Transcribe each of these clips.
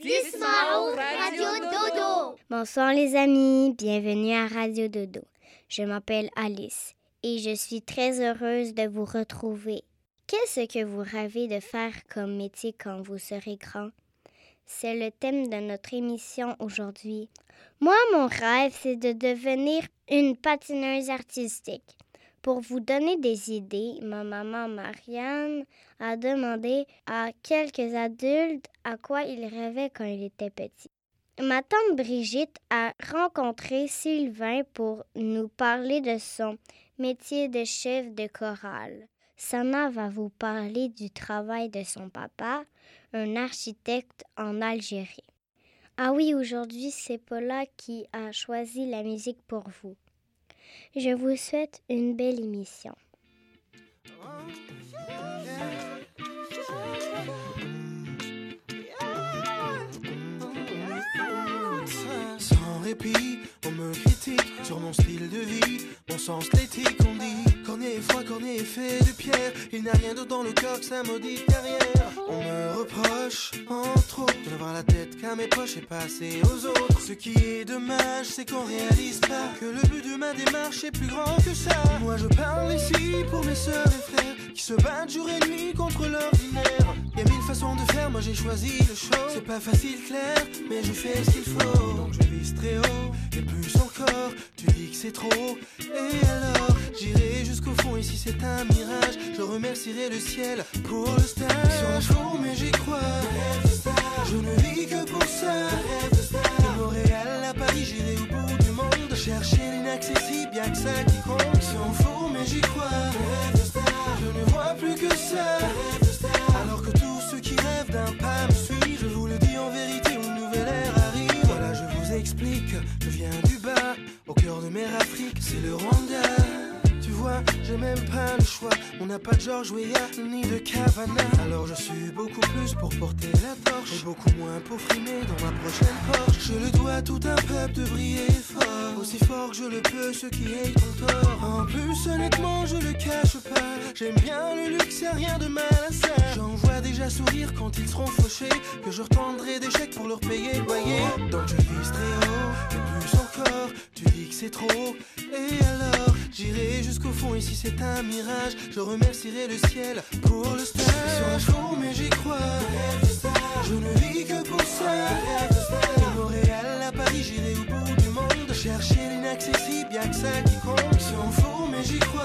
Radio Dodo. Bonsoir les amis, bienvenue à Radio Dodo. Je m'appelle Alice et je suis très heureuse de vous retrouver. Qu'est-ce que vous rêvez de faire comme métier quand vous serez grand? C'est le thème de notre émission aujourd'hui. Moi, mon rêve, c'est de devenir une patineuse artistique. Pour vous donner des idées, ma maman Marianne a demandé à quelques adultes à quoi ils rêvaient quand ils étaient petits. Ma tante Brigitte a rencontré Sylvain pour nous parler de son métier de chef de chorale. Sana va vous parler du travail de son papa, un architecte en Algérie. Ah oui, aujourd'hui, c'est Paula qui a choisi la musique pour vous. Je vous souhaite une belle émission. Sans répit, on me critique sur mon style de vie, mon sens l'éthique, on dit Cornet est froid, cornet est fait de il n'a rien d'autre dans le que sa maudite carrière. On me reproche, entre autres, de n'avoir la tête qu'à mes poches et passer aux autres. Ce qui est dommage, c'est qu'on réalise pas que le but de ma démarche est plus grand que ça. Moi je parle ici pour mes sœurs et frères qui se battent jour et nuit contre l'ordinaire. Y a mille façons de faire, moi j'ai choisi le show. C'est pas facile, clair, mais je fais ce qu'il faut. Donc je vise très haut, et plus encore, tu dis que c'est trop. Et alors, ici c'est un mirage. Je remercierai le ciel pour le stage. Sur show, mais j'y crois. Je ne vis que pour ça. De Montréal à Paris, j'irai au bout du monde. Chercher l'inaccessible, y'a que ça qui compte. S'en fout, mais j'y crois. Je ne vois plus que ça. Alors que tous ceux qui rêvent d'un pas me suivent, je vous le dis en vérité, une nouvelle ère arrive. Voilà, je vous explique, je viens du bas, au cœur de mer Afrique, c'est le Rwanda. Même pas le choix. On n'a pas de George Weah ni de Cavana. Alors je suis beaucoup plus pour porter la torche et beaucoup moins pour frimer dans ma prochaine Porsche. Je le dois à tout un peuple de briller fort, aussi fort que je le peux, ceux qui aient ton tort. En plus, honnêtement, je le cache pas. J'aime bien le luxe, y'a rien de mal à ça. J'en vois déjà sourire quand ils seront fauchés, que je retendrai des chèques pour leur payer le loyer. Donc je vise très haut, et plus tu dis que c'est trop. Et alors, j'irai jusqu'au fond, ici c'est un mirage. Je remercierai le ciel pour le stage. Sur la show, mais j'y crois. Je ne vis que pour ça. De Montréal à Paris, j'irai au bout du monde. Chercher l'inaccessible, y'a que ça qui compte. Fout, mais j'y crois.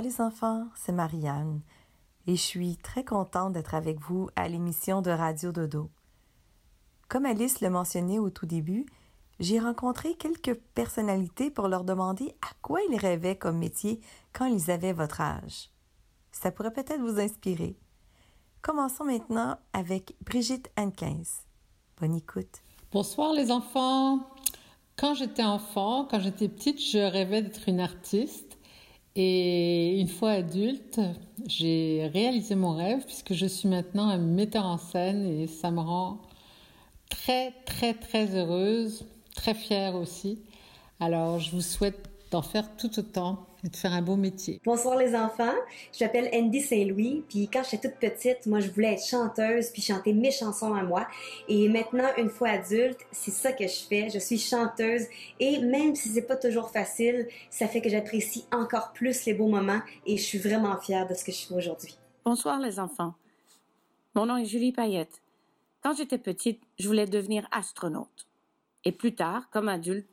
Bonsoir les enfants, c'est Marianne et je suis très contente d'être avec vous à l'émission de Radio Dodo. Comme Alice le mentionnait au tout début, j'ai rencontré quelques personnalités pour leur demander à quoi ils rêvaient comme métier quand ils avaient votre âge. Ça pourrait peut-être vous inspirer. Commençons maintenant avec Brigitte Hankins. Bonne écoute. Bonsoir les enfants. Quand j'étais enfant, quand j'étais petite, je rêvais d'être une artiste. Et une fois adulte, j'ai réalisé mon rêve puisque je suis maintenant un metteur en scène et ça me rend très très très heureuse, très fière aussi. Alors je vous souhaite d'en faire tout autant et de faire un beau métier. Bonsoir les enfants, je m'appelle Andy Saint-Louis, puis quand j'étais toute petite, moi je voulais être chanteuse puis chanter mes chansons à moi. Et maintenant, une fois adulte, c'est ça que je fais, je suis chanteuse et même si c'est pas toujours facile, ça fait que j'apprécie encore plus les beaux moments et je suis vraiment fière de ce que je fais aujourd'hui. Bonsoir les enfants. Mon nom est Julie Payette. Quand j'étais petite, je voulais devenir astronaute. Et plus tard, comme adulte,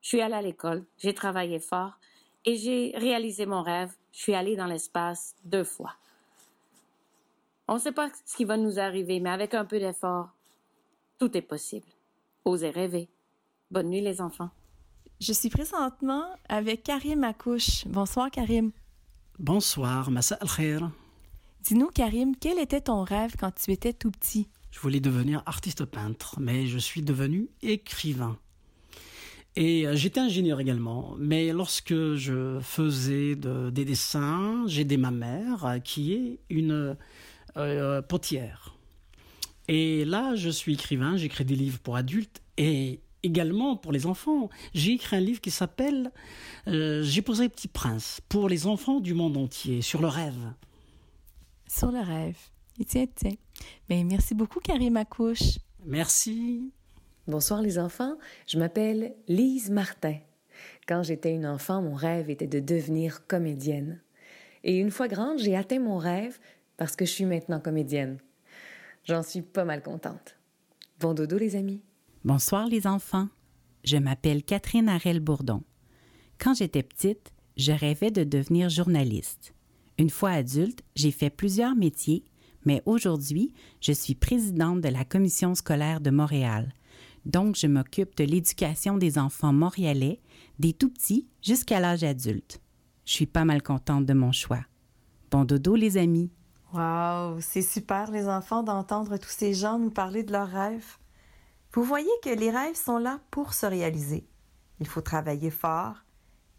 je suis allée à l'école, j'ai travaillé fort et j'ai réalisé mon rêve. Je suis allée dans l'espace deux fois. On ne sait pas ce qui va nous arriver, mais avec un peu d'effort, tout est possible. Osez rêver. Bonne nuit les enfants. Je suis présentement avec Karim Akouche. Bonsoir Karim. Bonsoir, Massa al-Khair. Dis-nous Karim, quel était ton rêve quand tu étais tout petit? Je voulais devenir artiste peintre, mais je suis devenu écrivain. Et euh, j'étais ingénieur également, mais lorsque je faisais de- des dessins, j'ai aidé ma mère, euh, qui est une euh, potière. Et là, je suis écrivain, j'écris des livres pour adultes et également pour les enfants. J'ai écrit un livre qui s'appelle euh, J'ai posé Petit Prince pour les enfants du monde entier, sur le rêve. Sur le rêve. Ben, merci beaucoup Karim Akouche. Merci. Bonsoir les enfants, je m'appelle Lise Martin. Quand j'étais une enfant, mon rêve était de devenir comédienne. Et une fois grande, j'ai atteint mon rêve parce que je suis maintenant comédienne. J'en suis pas mal contente. Bon dodo les amis. Bonsoir les enfants. Je m'appelle Catherine Harel-Bourdon. Quand j'étais petite, je rêvais de devenir journaliste. Une fois adulte, j'ai fait plusieurs métiers, mais aujourd'hui, je suis présidente de la commission scolaire de Montréal. Donc, je m'occupe de l'éducation des enfants montréalais, des tout petits jusqu'à l'âge adulte. Je suis pas mal contente de mon choix. Bon dodo, les amis. Wow, c'est super, les enfants, d'entendre tous ces gens nous parler de leurs rêves. Vous voyez que les rêves sont là pour se réaliser. Il faut travailler fort,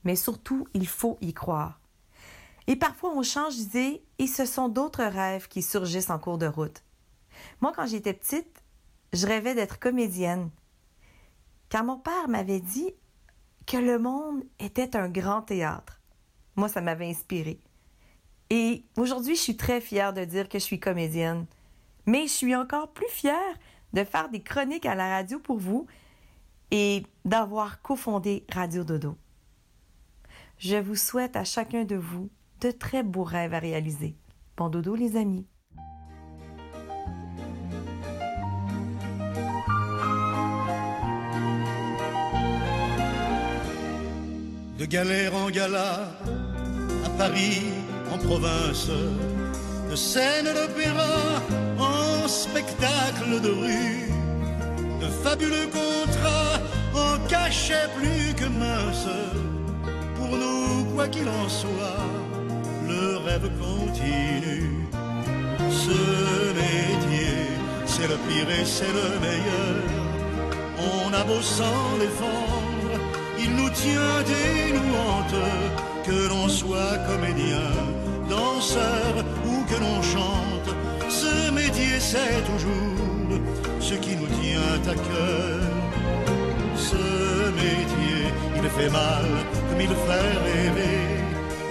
mais surtout, il faut y croire. Et parfois, on change d'idée et ce sont d'autres rêves qui surgissent en cours de route. Moi, quand j'étais petite, je rêvais d'être comédienne. Car mon père m'avait dit que le monde était un grand théâtre. Moi, ça m'avait inspiré. Et aujourd'hui, je suis très fière de dire que je suis comédienne. Mais je suis encore plus fière de faire des chroniques à la radio pour vous et d'avoir cofondé Radio Dodo. Je vous souhaite à chacun de vous de très beaux rêves à réaliser. Bon dodo les amis. De galère en gala, à Paris, en province, de scène d'opéra en spectacle de rue, de fabuleux contrats en cachet plus que mince. Pour nous, quoi qu'il en soit, le rêve continue. Ce métier, c'est le pire et c'est le meilleur. On a beau s'en défendre, il nous tient nous hante, que l'on soit comédien, danseur ou que l'on chante. Ce métier, c'est toujours ce qui nous tient à cœur. Ce métier, il fait mal comme il fait rêver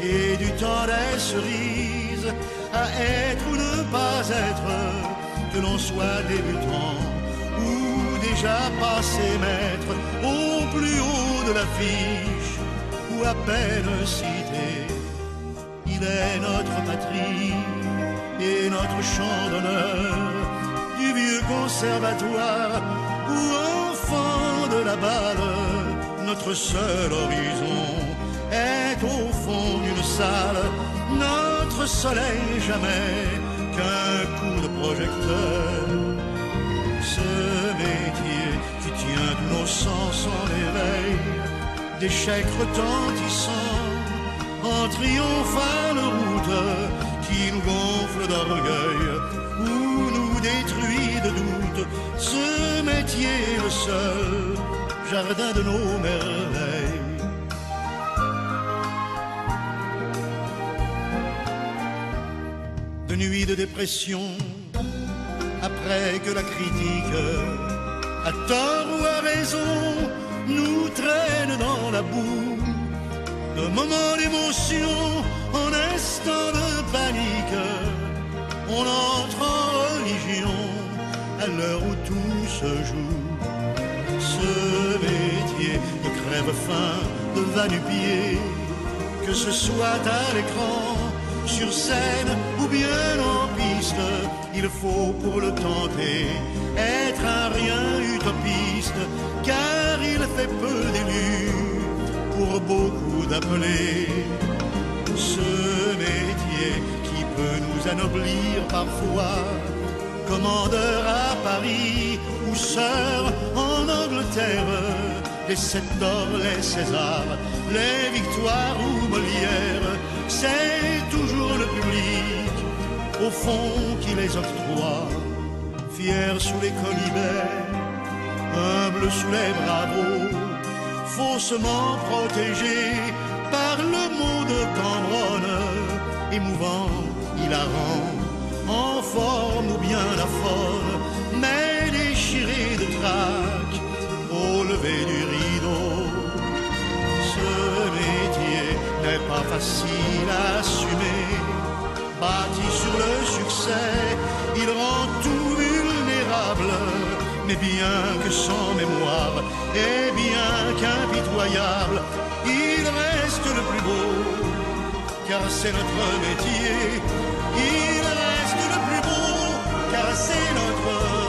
et du temps des cerises à être ou ne pas être, que l'on soit débutant ou déjà passé maître au plus haut de l'affiche ou à peine cité. Il est notre patrie et notre chant d'honneur du vieux conservatoire ou enfant de la balle, notre seul horizon est au fond d'une salle, notre soleil jamais qu'un coup de projecteur. Ce nos sens en éveil, d'échecs retentissants, en triomphale route qui nous gonfle d'orgueil ou nous détruit de doute. Ce métier le seul jardin de nos merveilles. de nuits de dépression, après que la critique, à tort ou à raison, nous traîne dans la boue, de moments d'émotion, en instant de panique, on entre en religion à l'heure où tout se joue. Ce métier de crève-fin, de va-nu-pied, que ce soit à l'écran, sur scène ou bien en piste, il faut pour le tenter être un rien utopiste, car il fait peu d'élus pour beaucoup d'appelés. Ce métier qui peut nous anoblir parfois, commandeur à Paris ou sœur en Angleterre, les sept d'or, les Césars, les victoires ou Molière, c'est toujours le public au fond qui les octroie, fier sous les colibets, humble sous les bravos, faussement protégé par le mot de Cambronne, émouvant, hilarant, en forme ou bien la forme, mais déchiré de trac au du rideau. Ce métier n'est pas facile à assumer. Bâti sur le succès, il rend tout vulnérable. Mais bien que sans mémoire et bien qu'impitoyable, il reste le plus beau, car c'est notre métier. Il reste le plus beau, car c'est notre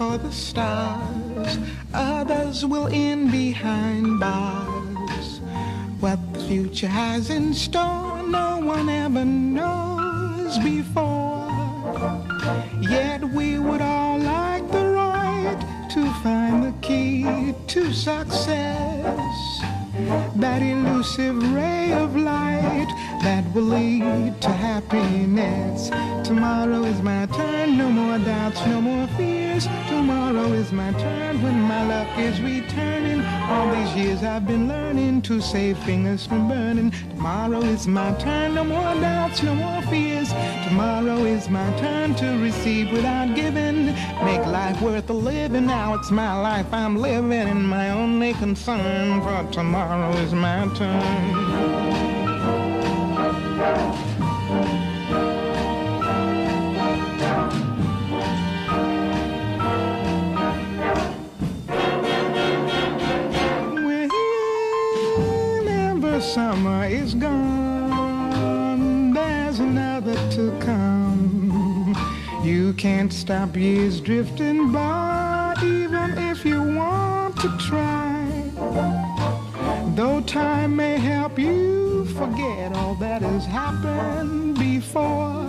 for the stars, others will end behind bars. What the future has in store, no one ever knows before. Yet we would all like the right to find the key to success. That elusive ray of light that will lead to happiness. Tomorrow is my turn, more doubts, no more fears. Tomorrow is my turn when my luck is returning. All these years I've been learning to save fingers from burning. Tomorrow is my turn, no more doubts, no more fears. Tomorrow is my turn to receive without giving. Make life worth the living. Now it's my life I'm living, and my only concern for tomorrow is my turn. Summer is gone, there's another to come. You can't stop years drifting by, even if you want to try. Though time may help you forget all that has happened before.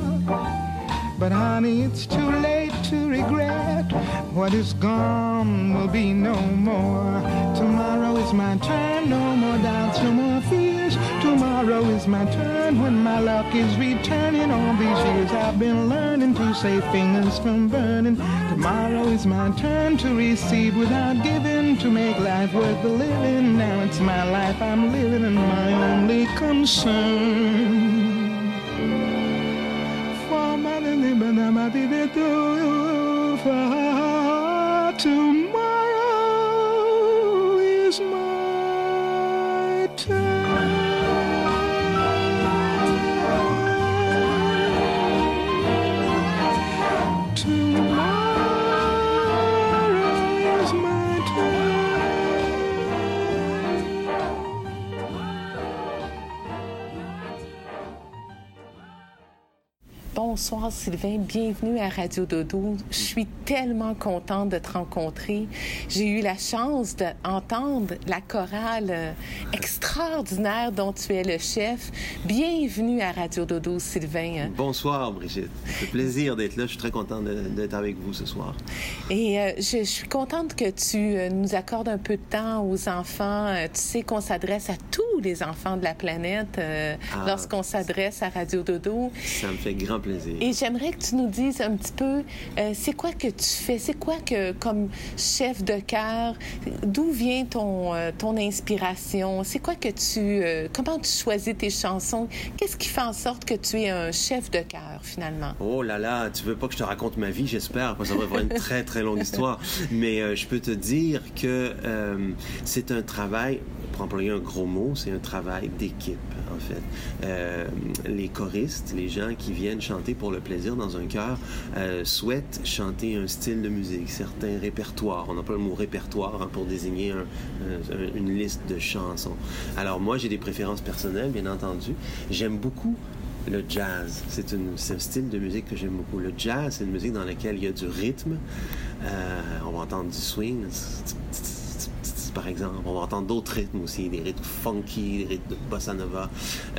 But honey, it's too late to regret. What is gone will be no more. Tomorrow is my turn, no more doubts, no more fears. Tomorrow is my turn when my luck is returning. All these years I've been learning to save fingers from burning. Tomorrow is my turn to receive without giving, to make life worth the living. Now it's my life I'm living and my only concern. For my for Bonsoir Sylvain, bienvenue à Radio Dodo. Je suis tellement contente de te rencontrer. J'ai eu la chance d'entendre la chorale euh, extraordinaire dont tu es le chef. Bienvenue à Radio Dodo, Sylvain. Bonsoir Brigitte. Ça fait plaisir d'être là. Je suis très content de- d'être avec vous ce soir. Et euh, je, je suis contente que tu euh, nous accordes un peu de temps aux enfants. Tu sais qu'on s'adresse à tous les enfants de la planète euh, Ah. lorsqu'on s'adresse à Radio Dodo. Ça me fait grand plaisir. Et j'aimerais que tu nous dises un petit peu, euh, c'est quoi que tu fais? C'est quoi que, comme chef de chœur, d'où vient ton, euh, ton inspiration? C'est quoi que tu, euh, comment tu choisis tes chansons? Qu'est-ce qui fait en sorte que tu es un chef de chœur, finalement? Oh là là, tu veux pas que je te raconte ma vie, j'espère, parce que ça va être une très très longue histoire. Mais je peux te dire que c'est un travail, pour employer un gros mot, c'est un travail d'équipe en fait. Euh, les choristes, les gens qui viennent chanter pour le plaisir dans un chœur, euh, souhaitent chanter un style de musique, certains répertoires. On emploie le mot répertoire hein, pour désigner un- un- une liste de chansons. Alors moi, j'ai des préférences personnelles, bien entendu. J'aime beaucoup le jazz, c'est un style de musique que j'aime beaucoup. Le jazz, c'est une musique dans laquelle il y a du rythme. Euh, on va entendre du swing, par exemple. On va entendre d'autres rythmes aussi, des rythmes funky, des rythmes de bossa nova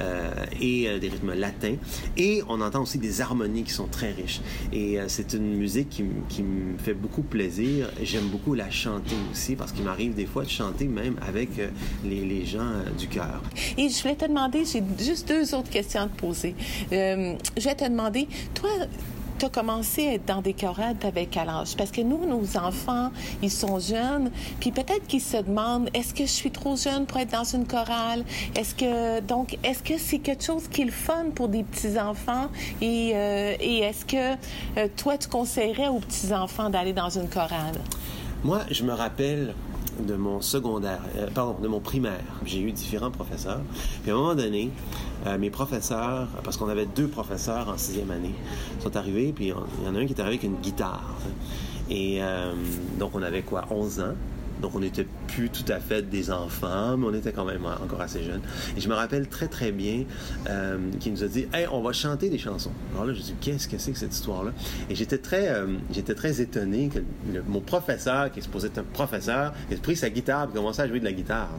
euh, et euh, des rythmes latins. Et on entend aussi des harmonies qui sont très riches. Et euh, c'est une musique qui, qui me fait beaucoup plaisir. J'aime beaucoup la chanter aussi parce qu'il m'arrive des fois de chanter même avec euh, les, les gens euh, du cœur. Et je voulais te demander, j'ai juste deux autres questions à te poser. Je vais te demander, toi, tu as commencé à être dans des chorales, t'avais quel âge? Parce que nous, nos enfants, ils sont jeunes, puis peut-être qu'ils se demandent, est-ce que je suis trop jeune pour être dans une chorale? Est-ce que, donc, est-ce que c'est quelque chose qui est le fun pour des petits-enfants? Et, euh, est-ce que euh, toi, tu conseillerais aux petits-enfants d'aller dans une chorale? Moi, je me rappelle de mon secondaire, euh, de mon primaire. J'ai eu différents professeurs. Puis à un moment donné, euh, mes professeurs, parce qu'on avait deux professeurs en sixième année, sont arrivés, puis il y en a un qui est arrivé avec une guitare. Et euh, donc on avait quoi, 11 ans? Donc on était plus tout à fait des enfants, mais on était quand même encore assez jeunes. Et je me rappelle très très bien euh, qu'il nous a dit Hey, on va chanter des chansons. Alors là, je dis Qu'est-ce que c'est que cette histoire-là Et j'étais très, euh, très étonné que mon professeur, qui est supposé être un professeur, ait pris sa guitare et commencé à jouer de la guitare.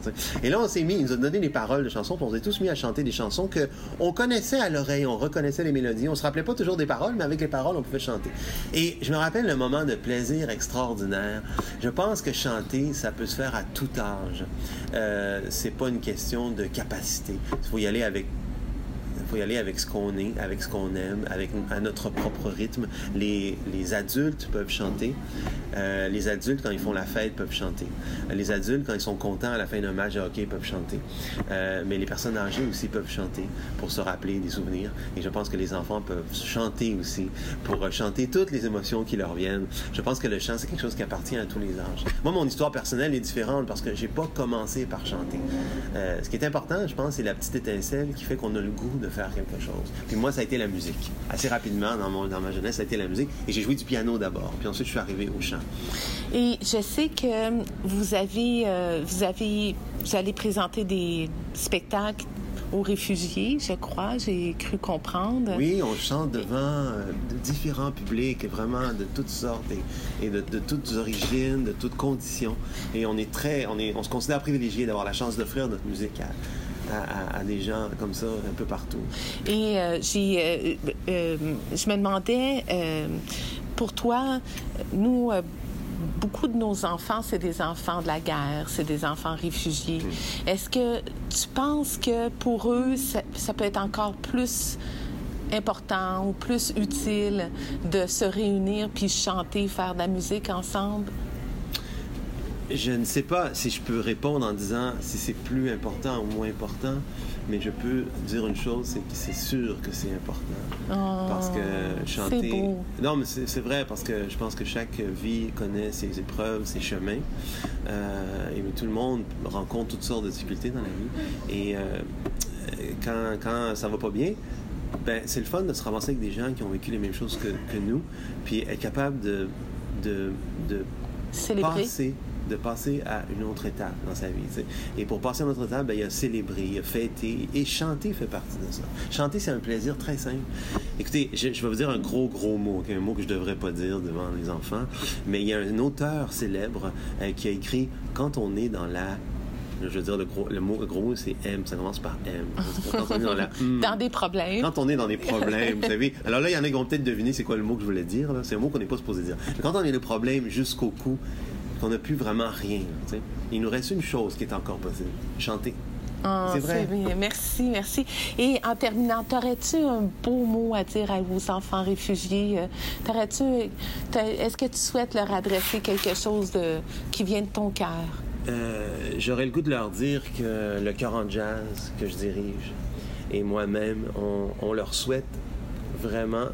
Et là, on s'est mis, il nous a donné les paroles de chansons, puis on s'est tous mis à chanter des chansons que on connaissait à l'oreille, on reconnaissait les mélodies, on se rappelait pas toujours des paroles, mais avec les paroles, on pouvait chanter. Et je me rappelle le moment de plaisir extraordinaire. Je pense que chanter, ça peut se faire à tout âge. Euh, c'est pas une question de capacité. Il faut y aller avec faut y aller avec ce qu'on est, avec ce qu'on aime, avec à notre propre rythme. Les, les adultes peuvent chanter. Euh, les adultes, quand ils font la fête, peuvent chanter. Les adultes, quand ils sont contents à la fin d'un match de hockey, peuvent chanter. Euh, mais les personnes âgées aussi peuvent chanter pour se rappeler des souvenirs. Et je pense que les enfants peuvent chanter aussi pour euh, chanter toutes les émotions qui leur viennent. Je pense que le chant, c'est quelque chose qui appartient à tous les âges. Moi, mon histoire personnelle est différente parce que j'ai pas commencé par chanter. Ce qui est important, je pense, c'est la petite étincelle qui fait qu'on a le goût de faire quelque chose. Puis moi, ça a été la musique. Assez rapidement, dans, mon, dans ma jeunesse, ça a été la musique. Et j'ai joué du piano d'abord. Puis ensuite, je suis arrivé au chant. Et je sais que vous avez, euh, vous avez, vous allez présenter des spectacles aux réfugiés, je crois, j'ai cru comprendre. Oui, on chante devant euh, de différents publics, vraiment de toutes sortes et, et de, de toutes origines, de toutes conditions. Et on est très, on, est, on se considère privilégié d'avoir la chance d'offrir notre musique à, à- à- à des gens comme ça un peu partout. Et euh, j'ai, euh, euh, je me demandais, pour toi, nous, beaucoup de nos enfants, c'est des enfants de la guerre, c'est des enfants réfugiés. Est-ce que tu penses que pour eux, ça, ça peut être encore plus important ou plus utile de se réunir puis chanter, faire de la musique ensemble? Je ne sais pas si je peux répondre en disant si c'est plus important ou moins important, mais je peux dire une chose, c'est que c'est sûr que c'est important. Oh, Parce que chanter. c'est beau. Non, mais c'est vrai, parce que je pense que chaque vie connaît ses épreuves, ses chemins. Euh, et tout le monde rencontre toutes sortes de difficultés dans la vie. Et euh, quand, quand ça va pas bien, ben, c'est le fun de se ramasser avec des gens qui ont vécu les mêmes choses que, que nous, puis être capable de, de, de Célébrer. passer de passer à une autre étape dans sa vie. Et pour passer à une autre étape, ben, il y a célébrer, il y a fêter, et chanter fait partie de ça. Chanter, c'est un plaisir très simple. Écoutez, je, je vais vous dire un gros, gros mot, ok, un mot que je devrais pas dire devant les enfants, mais il y a un auteur célèbre euh, qui a écrit « Quand on est dans la... » Je veux dire, le, gros, le mot le gros mot, c'est M, ça commence par M. Quand on est dans la... Dans des problèmes. Quand on est dans des problèmes, vous savez. Alors là, il y en a qui vont peut-être deviner c'est quoi le mot que je voulais dire. C'est un mot qu'on n'est pas supposé dire. Mais quand on est le problème jusqu'au cou, qu'on n'a plus vraiment rien, il nous reste une chose qui est encore possible chanter. Ah, C'est vrai. bien. Merci, merci. Et en terminant, t'aurais-tu un beau mot à dire à vos enfants réfugiés? Euh, T'aurais-tu, est-ce que tu souhaites leur adresser quelque chose de, qui vient de ton cœur? Euh, J'aurais le goût de leur dire que le chœur en jazz que je dirige et moi-même, on, on leur souhaite vraiment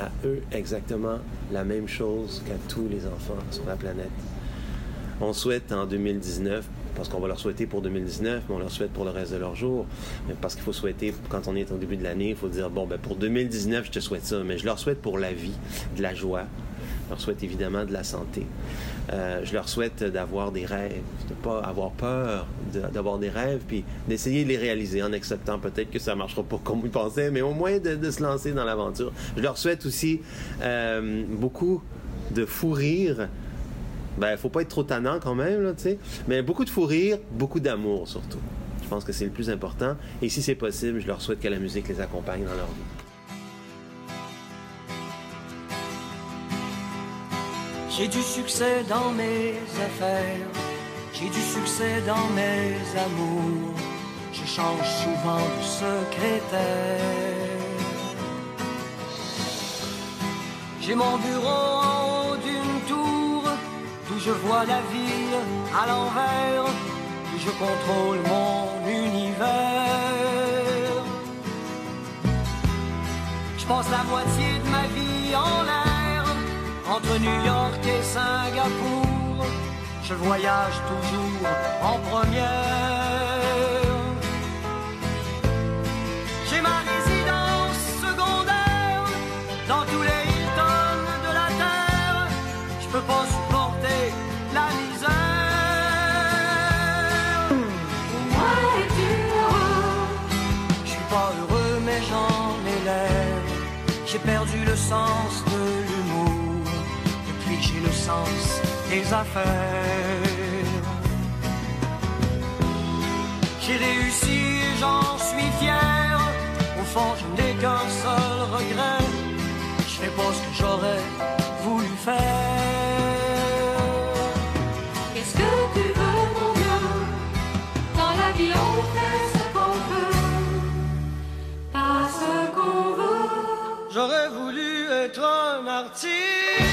à eux exactement la même chose qu'à tous les enfants sur la planète. On souhaite en 2019, parce qu'on va leur souhaiter pour 2019, mais on leur souhaite pour le reste de leur jour. Parce qu'il faut souhaiter, quand on est au début de l'année, il faut dire, bon, ben pour 2019, je te souhaite ça, mais je leur souhaite pour la vie, de la joie. Je leur souhaite évidemment de la santé. Euh, je leur souhaite d'avoir des rêves, de pas avoir peur d'avoir des rêves, puis d'essayer de les réaliser en acceptant peut-être que ça marchera pas comme ils pensaient, mais au moins de, de se lancer dans l'aventure. Je leur souhaite aussi euh, beaucoup de fou rire. Ben, faut pas être trop tannant quand même, là, tu sais. Mais beaucoup de fou rire, beaucoup d'amour surtout. Je pense que c'est le plus important. Et si c'est possible, je leur souhaite que la musique les accompagne dans leur vie. J'ai du succès dans mes affaires, j'ai du succès dans mes amours. Je change souvent de secrétaire. J'ai mon bureau je vois la ville à l'envers, je contrôle mon univers. Je passe la moitié de ma vie en l'air, entre New York et Singapour. Je voyage toujours en première. J'ai perdu le sens de l'humour depuis j'ai le sens des affaires. J'ai réussi j'en suis fier. Au fond, je n'ai qu'un seul regret. Je fais pas ce que j'aurais voulu faire. J'aurais voulu être un artiste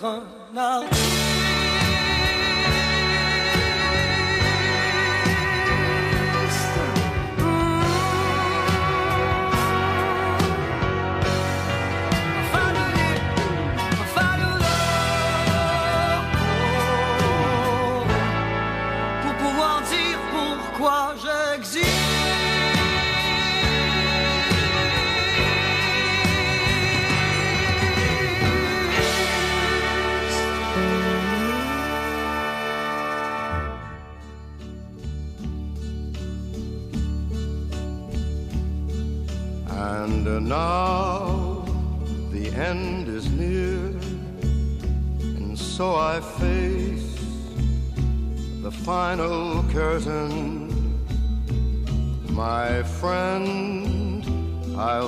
voulu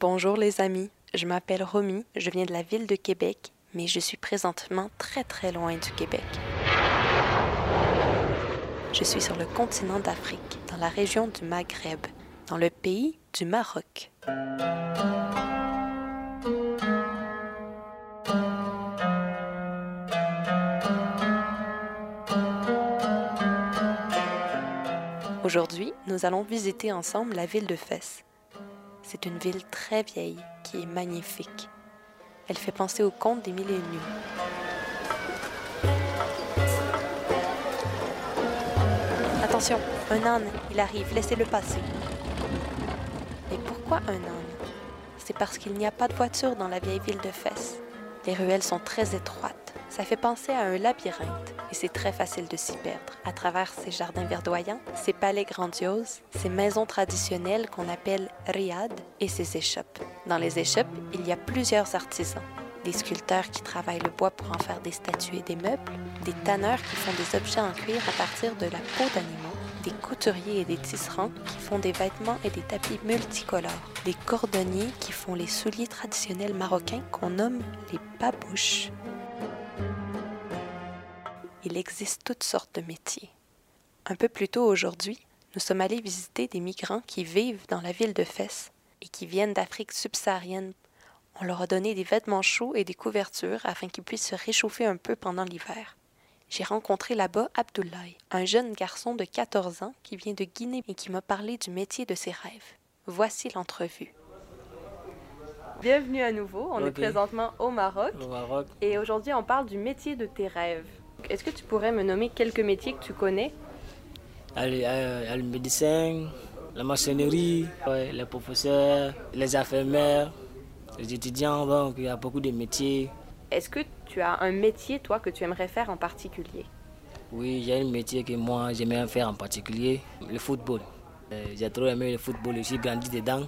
Bonjour les amis, je m'appelle Romy, je viens de la ville de Québec, mais je suis présentement très très loin du Québec. Je suis sur le continent d'Afrique, dans la région du Maghreb, dans le pays du Maroc. Aujourd'hui, nous allons visiter ensemble la ville de Fès. C'est une ville très vieille qui est magnifique. Elle fait penser au conte des mille. Attention, un âne, il arrive, laissez-le passer. Mais pourquoi un âne? C'est parce qu'il n'y a pas de voiture dans la vieille ville de Fès. Les ruelles sont très étroites. Ça fait penser à un labyrinthe et c'est très facile de s'y perdre à travers ces jardins verdoyants, ces palais grandioses, ces maisons traditionnelles qu'on appelle riad et ces échoppes. Dans les échoppes, il y a plusieurs artisans. Des sculpteurs qui travaillent le bois pour en faire des statues et des meubles, des tanneurs qui font des objets en cuir à partir de la peau d'animaux, des couturiers et des tisserands qui font des vêtements et des tapis multicolores, des cordonniers qui font les souliers traditionnels marocains qu'on nomme les babouches. Il existe toutes sortes de métiers. Un peu plus tôt aujourd'hui, nous sommes allés visiter des migrants qui vivent dans la ville de Fès et qui viennent d'Afrique subsaharienne. On leur a donné des vêtements chauds et des couvertures afin qu'ils puissent se réchauffer un peu pendant l'hiver. J'ai rencontré là-bas Abdoulaye, un jeune garçon de 14 ans qui vient de Guinée et qui m'a parlé du métier de ses rêves. Voici l'entrevue. Bienvenue à nouveau. On est présentement au Maroc. Au Maroc. Et aujourd'hui, on parle du métier de tes rêves. Est-ce que tu pourrais me nommer quelques métiers que tu connais? Y a le- médecin, la maçonnerie, ouais, les professeurs, les infirmières, les étudiants, donc il y a beaucoup de métiers. Est-ce que tu as un métier, toi, que tu aimerais faire en particulier? Oui, a un métier que moi j'aimerais faire en particulier, le football. Euh, J'ai trop aimé le football, suis grandi dedans.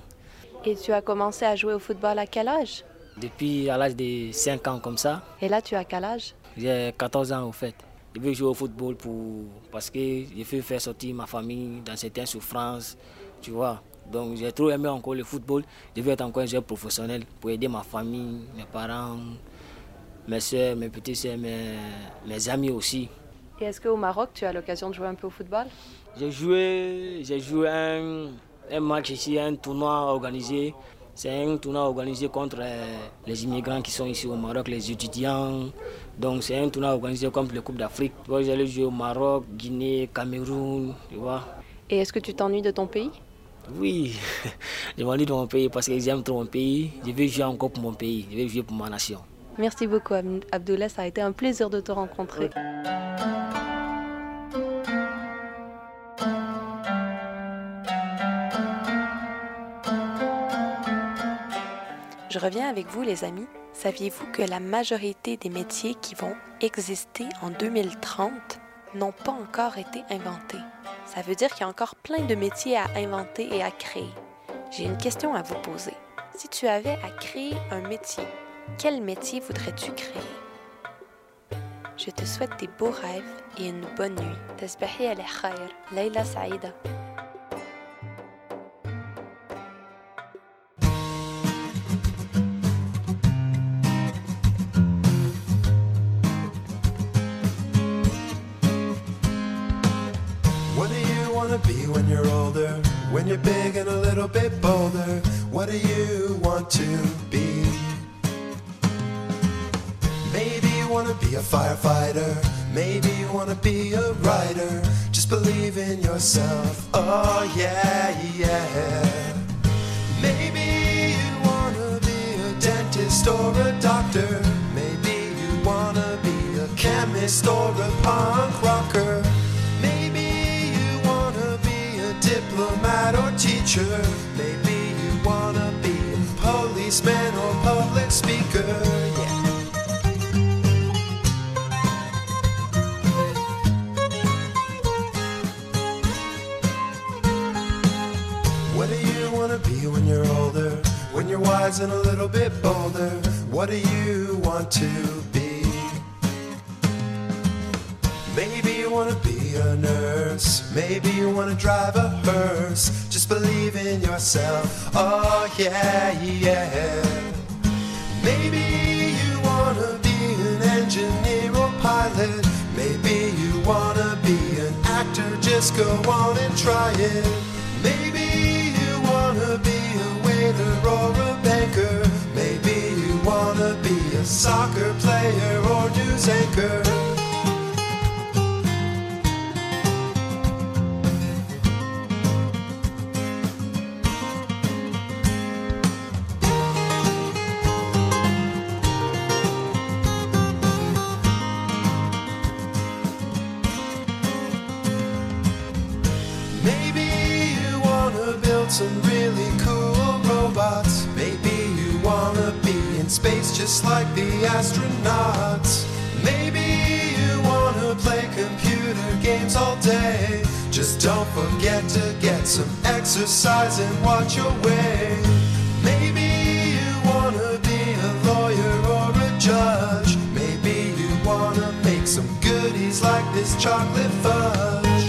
Et tu as commencé à jouer au football à quel âge? Depuis à l'âge de 5 ans comme ça, Et là, tu as quel âge? J'ai 14 ans au fait. Je veux jouer au football pour, parce que je veux faire sortir ma famille dans certaines souffrances, tu vois. Donc j'ai trop aimé encore le football. Je veux être encore un joueur professionnel pour aider ma famille, mes parents, mes soeurs, mes petites soeurs, mes, mes amis aussi. Et est-ce qu'au Maroc, tu as l'occasion de jouer un peu au football? J'ai joué, j'ai joué un, un match ici, un tournoi organisé. C'est un tournoi organisé contre euh, les immigrants qui sont ici au Maroc, les étudiants. Donc c'est un tournoi organisé comme le Coupe d'Afrique. J'allais jouer au Maroc, Guinée, Cameroun, tu vois. Et est-ce que tu t'ennuies de ton pays? Oui, je m'ennuie de mon pays parce que j'aime trop mon pays. Je veux jouer encore pour mon pays, je veux jouer pour ma nation. Merci beaucoup, Ab- Abdoulaye. Ça a été un plaisir de te rencontrer. Je reviens avec vous, les amis. Saviez-vous que la majorité des métiers qui vont exister en 2030 n'ont pas encore été inventés? Ça veut dire qu'il y a encore plein de métiers à inventer et à créer. J'ai une question à vous poser. Si tu avais à créer un métier, quel métier voudrais-tu créer? Je te souhaite des beaux rêves et une bonne nuit. When you're big and a little bit bolder? What do you want to be? Maybe you wanna be a firefighter. Maybe you wanna be a writer. Just believe in yourself. Oh yeah, yeah. Maybe you wanna be a dentist or a doctor. Maybe you wanna be a chemist or a punk rocker. Teacher. Maybe you wanna be a policeman or public speaker. Yeah. What do you wanna be when you're older? When you're wise and a little bit bolder? What do you want to be? Maybe you wanna be a nurse. Maybe you wanna drive a hearse. Believe in yourself. Oh yeah, yeah. Maybe you wanna be an engineer or pilot. Maybe you wanna be an actor. Just go on and try it. Maybe you wanna be a waiter or a banker. Maybe you wanna be a soccer player or news anchor. Just like the astronauts. Maybe you wanna play computer games all day. Just don't forget to get some exercise and watch your weight. Maybe you wanna be a lawyer or a judge. Maybe you wanna make some goodies like this chocolate fudge.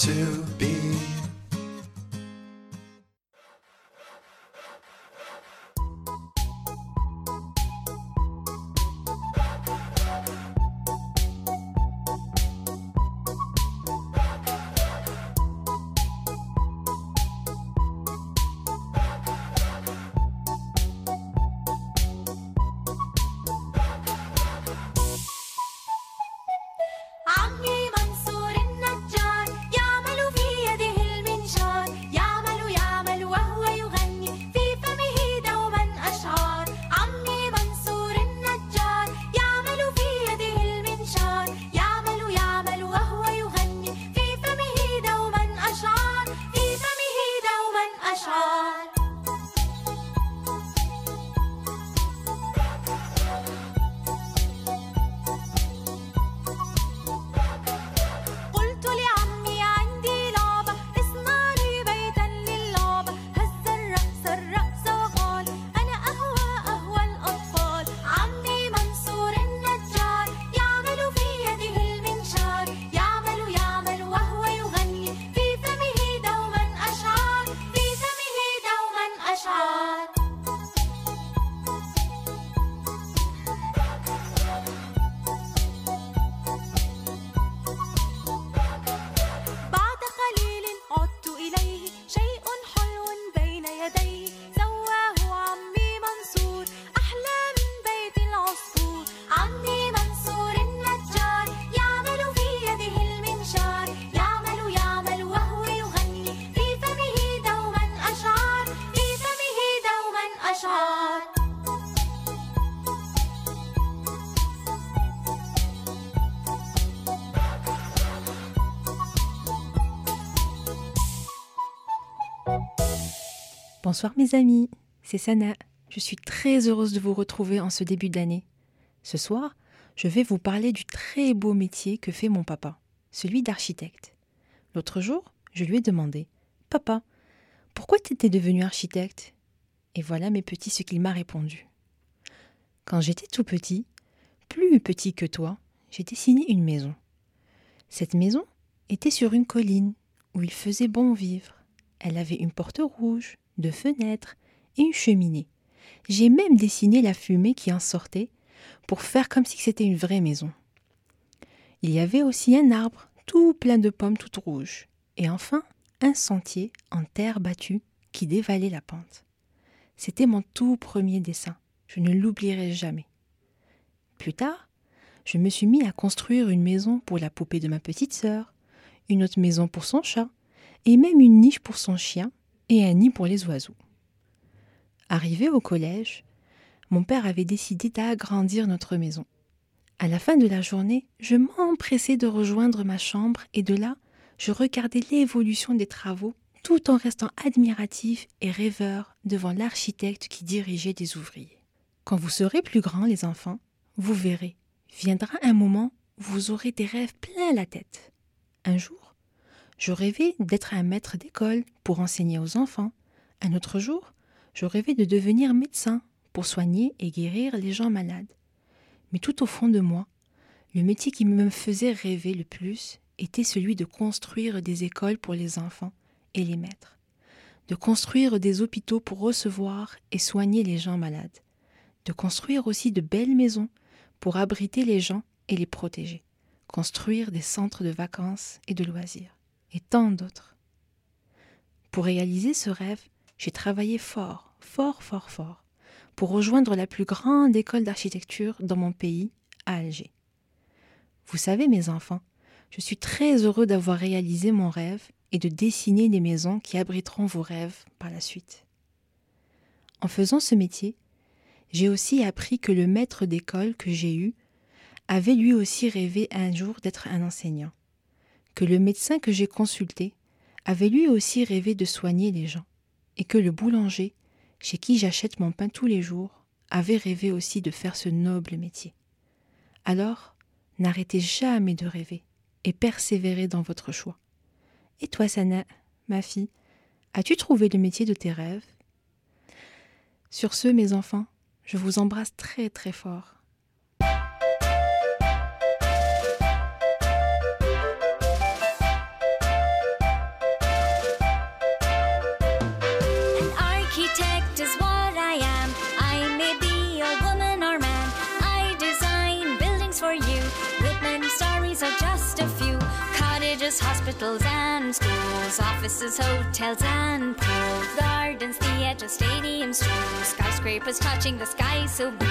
To be? Bonsoir mes amis, c'est Sana. Je suis très heureuse de vous retrouver en ce début d'année. Ce soir, je vais vous parler du très beau métier que fait mon papa, celui d'architecte. L'autre jour, je lui ai demandé Papa, pourquoi t'étais devenu architecte? Et voilà mes petits ce qu'il m'a répondu. Quand j'étais tout petit, plus petit que toi, j'ai dessiné une maison. Cette maison était sur une colline où il faisait bon vivre. Elle avait une porte rouge, deux fenêtres et une cheminée. J'ai même dessiné la fumée qui en sortait pour faire comme si c'était une vraie maison. Il y avait aussi un arbre tout plein de pommes toutes rouges et enfin un sentier en terre battue qui dévalait la pente. C'était mon tout premier dessin. Je ne l'oublierai jamais. Plus tard, je me suis mis à construire une maison pour la poupée de ma petite sœur, une autre maison pour son chat, et même une niche pour son chien et un nid pour les oiseaux. Arrivé au collège, mon père avait décidé d'agrandir notre maison. À la fin de la journée, je m'empressais de rejoindre ma chambre et de là, je regardais l'évolution des travaux tout en restant admiratif et rêveur devant l'architecte qui dirigeait des ouvriers. Quand vous serez plus grands, les enfants, vous verrez, viendra un moment où vous aurez des rêves plein la tête. Un jour, je rêvais d'être un maître d'école pour enseigner aux enfants. Un autre jour, je rêvais de devenir médecin pour soigner et guérir les gens malades. Mais tout au fond de moi, le métier qui me faisait rêver le plus était celui de construire des écoles pour les enfants et les maîtres, de construire des hôpitaux pour recevoir et soigner les gens malades, de construire aussi de belles maisons pour abriter les gens et les protéger, construire des centres de vacances et de loisirs, et tant d'autres. Pour réaliser ce rêve, j'ai travaillé fort, fort, fort, fort, pour rejoindre la plus grande école d'architecture dans mon pays, à Alger. Vous savez, mes enfants, je suis très heureux d'avoir réalisé mon rêve et de dessiner des maisons qui abriteront vos rêves par la suite. En faisant ce métier, j'ai aussi appris que le maître d'école que j'ai eu avait lui aussi rêvé un jour d'être un enseignant, que le médecin que j'ai consulté avait lui aussi rêvé de soigner les gens, et que le boulanger, chez qui j'achète mon pain tous les jours, avait rêvé aussi de faire ce noble métier. Alors, n'arrêtez jamais de rêver et persévérez dans votre choix. Et toi, Sana, ma fille, as-tu trouvé le métier de tes rêves? Sur ce, mes enfants, je vous embrasse très très fort. Cottages, hospitals, and schools, offices, hotels, and pools, gardens, theaters, stadiums, too. Skyscrapers touching the sky so blue.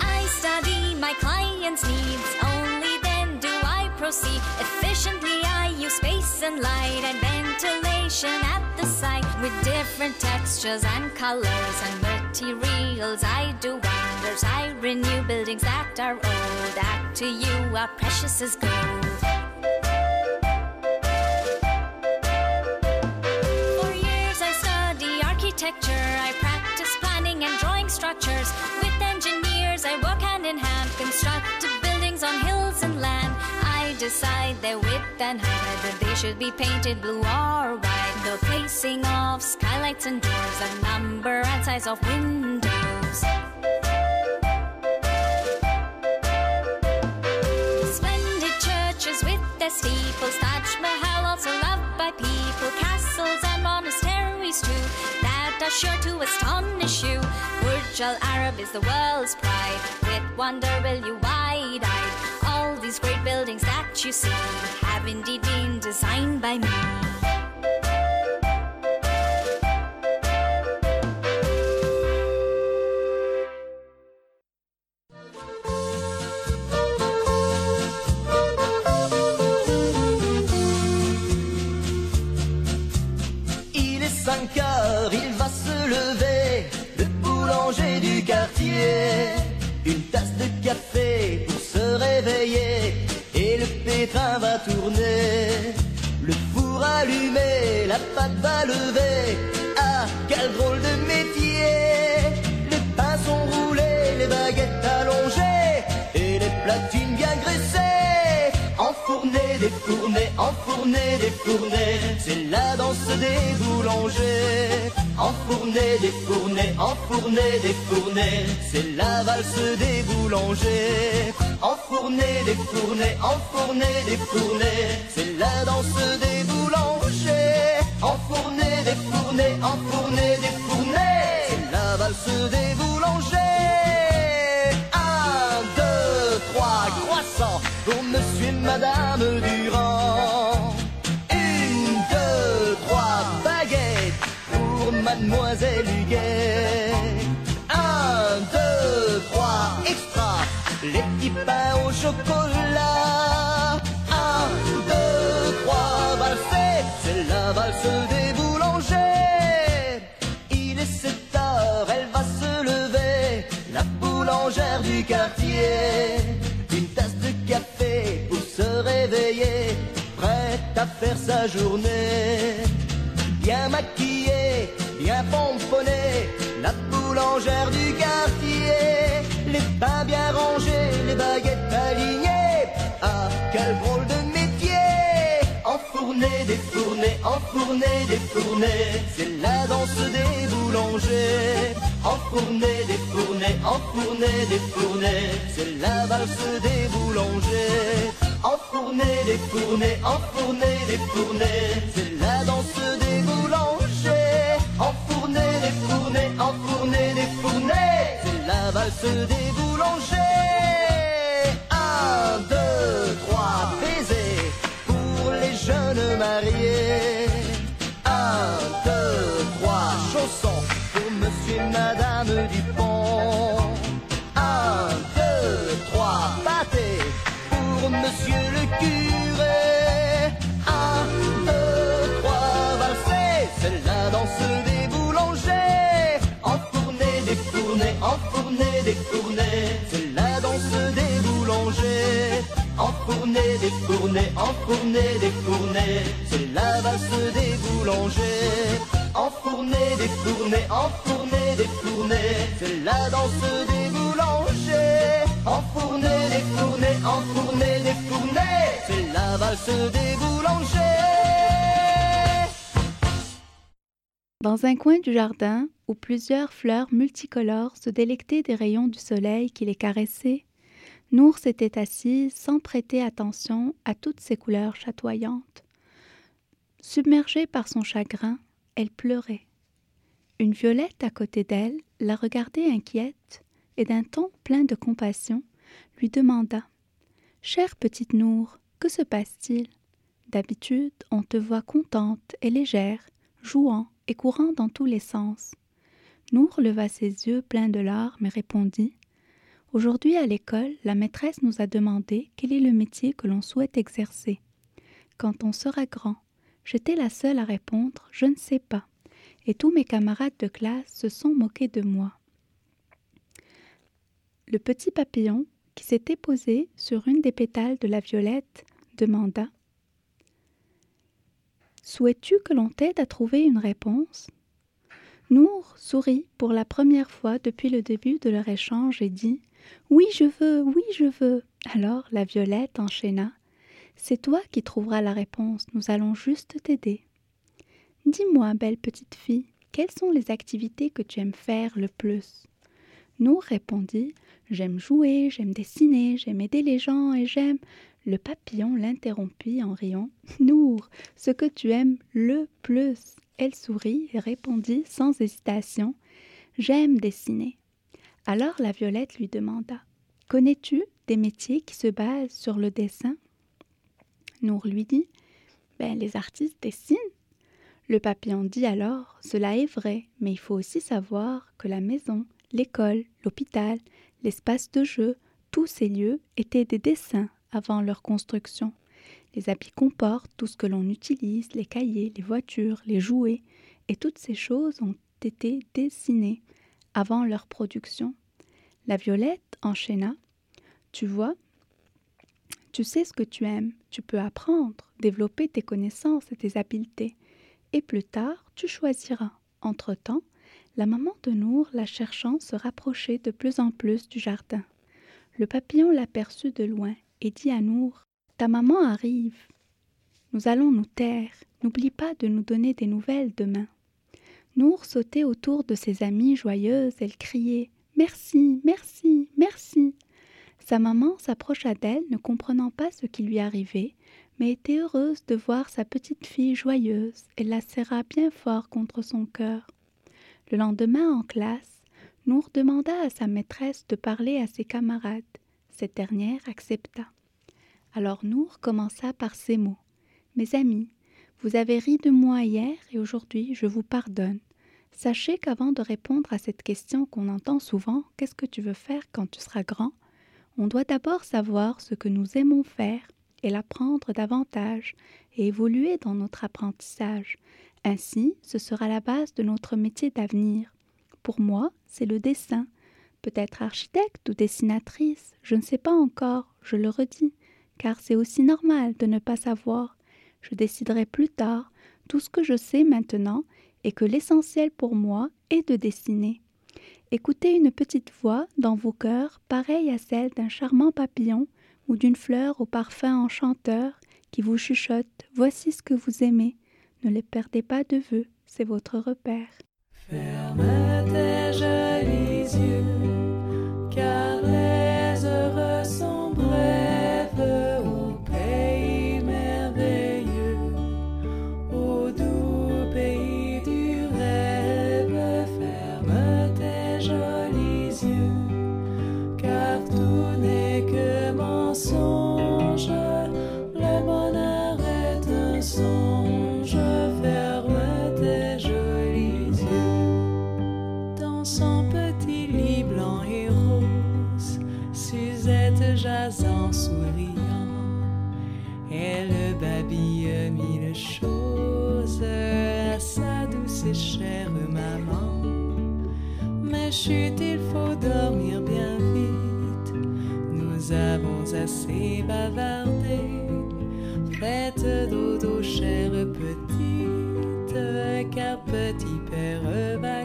I study my clients' needs. Only then do I proceed efficiently. I use space and light and ventilation at the site with different textures and colors and materials. I do wonders. I renew buildings that are old. That to you are precious as gold. For years I study architecture. I practice planning and drawing structures. With engineers, I work hand in hand, construct decide their width and height, whether they should be painted blue or white. The placing of skylights and doors, the number and size of windows. Splendid churches with their steeples, Taj Mahal also loved by people, castles and monasteries too, that are sure to astonish you. Burj Al Arab is the world's pride, with wonder will you wide-eyed. These great buildings that you see have indeed been designed by me. Pétrin va tourner. Le four allumé, la pâte va lever. Ah, quel drôle de Enfournées, défournées, enfournées, défournées, c'est la danse des boulangers. Enfournées, défournées, enfournées, défournées, c'est la valse des boulangers. Enfournées, défournées, enfournées, défournées, c'est la danse des boulangers. Enfournées, défournées, enfournées, défournées, c'est la valse des boulangers. Madame Durand. Une, deux, trois, baguettes pour mademoiselle Huguet. Un, deux, trois, extra, les petits pains au chocolat. Un, deux, trois, valser, c'est la valse des boulangers. Il est 7 heures, elle va se lever, la boulangère du quartier. Se réveiller, prête à faire sa journée. Bien maquillée, bien pomponnée, la boulangère du quartier. Les pains bien rangés, les baguettes alignées. Ah, quel drôle de métier! Enfourné, défourné, enfourné, défourné, c'est la danse des boulangers. Enfourné, défourné, enfourné, défourné, c'est la valse des boulangers. Enfourné, défourné, enfourné, défourné, c'est la danse des boulangers. Enfourné, défourné, enfourné, défourné, c'est la valse des boulangers. Défourné, enfourné, défourné, c'est la danse des boulangers. Enfourné, défourné, enfourné, défourné, c'est la valse des boulangers. Enfourné, défourné, enfourné, défourné, c'est la danse des boulangers. Enfourné, défourné, enfourné, défourné, c'est la valse des boulangers. Dans un coin du jardin, plusieurs fleurs multicolores se délectaient des rayons du soleil qui les caressaient, Nour s'était assise sans prêter attention à toutes ces couleurs chatoyantes. Submergée par son chagrin, elle pleurait. Une violette à côté d'elle la regardait inquiète et d'un ton plein de compassion lui demanda Chère petite Nour, que se passe-t-il? D'habitude, on te voit contente et légère, jouant et courant dans tous les sens. Nour leva ses yeux pleins de larmes et répondit Aujourd'hui à l'école, la maîtresse nous a demandé quel est le métier que l'on souhaite exercer. Quand on sera grand, j'étais la seule à répondre Je ne sais pas, et tous mes camarades de classe se sont moqués de moi. Le petit papillon, qui s'était posé sur une des pétales de la violette, demanda Souhaites-tu que l'on t'aide à trouver une réponse? Nour sourit pour la première fois depuis le début de leur échange et dit Oui, je veux, oui, je veux. Alors la violette enchaîna C'est toi qui trouveras la réponse, nous allons juste t'aider. Dis-moi, belle petite fille, quelles sont les activités que tu aimes faire le plus? Nour répondit J'aime jouer, j'aime dessiner, j'aime aider les gens et j'aime. Le papillon l'interrompit en riant. Nour, ce que tu aimes le plus. Elle sourit et répondit sans hésitation. J'aime dessiner. Alors la violette lui demanda. Connais-tu des métiers qui se basent sur le dessin? Nour lui dit. Ben, les artistes dessinent. Le papillon dit alors Cela est vrai, mais il faut aussi savoir que la maison, l'école, l'hôpital, l'espace de jeu, tous ces lieux étaient des dessins avant leur construction. Les habits qu'on porte, tout ce que l'on utilise, les cahiers, les voitures, les jouets, et toutes ces choses ont été dessinées avant leur production. La violette enchaîna. Tu vois, Tu sais ce que tu aimes, tu peux apprendre, développer tes connaissances et tes habiletés. Et plus tard, tu choisiras. Entre-temps, la maman de Nour, la cherchant, se rapprochait de plus en plus du jardin. Le papillon l'aperçut de loin et dit à Nour Ta maman arrive. Nous allons nous taire. N'oublie pas de nous donner des nouvelles demain. Nour sautait autour de ses amies joyeuses. Elle criait Merci, merci, merci. Sa maman s'approcha d'elle, ne comprenant pas ce qui lui arrivait, mais était heureuse de voir sa petite fille joyeuse. Elle la serra bien fort contre son cœur. Le lendemain, en classe, Nour demanda à sa maîtresse de parler à ses camarades. Cette dernière accepta. Alors Nour commença par ces mots. Mes amis, vous avez ri de moi hier et aujourd'hui je vous pardonne. Sachez qu'avant de répondre à cette question qu'on entend souvent, qu'est-ce que tu veux faire quand tu seras grand? On doit d'abord savoir ce que nous aimons faire et l'apprendre davantage et évoluer dans notre apprentissage. Ainsi, ce sera la base de notre métier d'avenir. Pour moi, c'est le dessin. Peut-être architecte ou dessinatrice, je ne sais pas encore, je le redis, car c'est aussi normal de ne pas savoir. Je déciderai plus tard. Tout ce que je sais maintenant est que l'essentiel pour moi est de dessiner. Écoutez une petite voix dans vos cœurs pareille à celle d'un charmant papillon ou d'une fleur au parfum enchanteur qui vous chuchote Voici ce que vous aimez. Ne les perdez pas de vue, c'est votre repère. Ferme tes jolis yeux, car Mais chut, il faut dormir bien vite, nous avons assez bavardé. Faites dodo, chère petite, car petit père va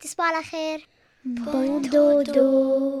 تصبحوا على خير. بون دودو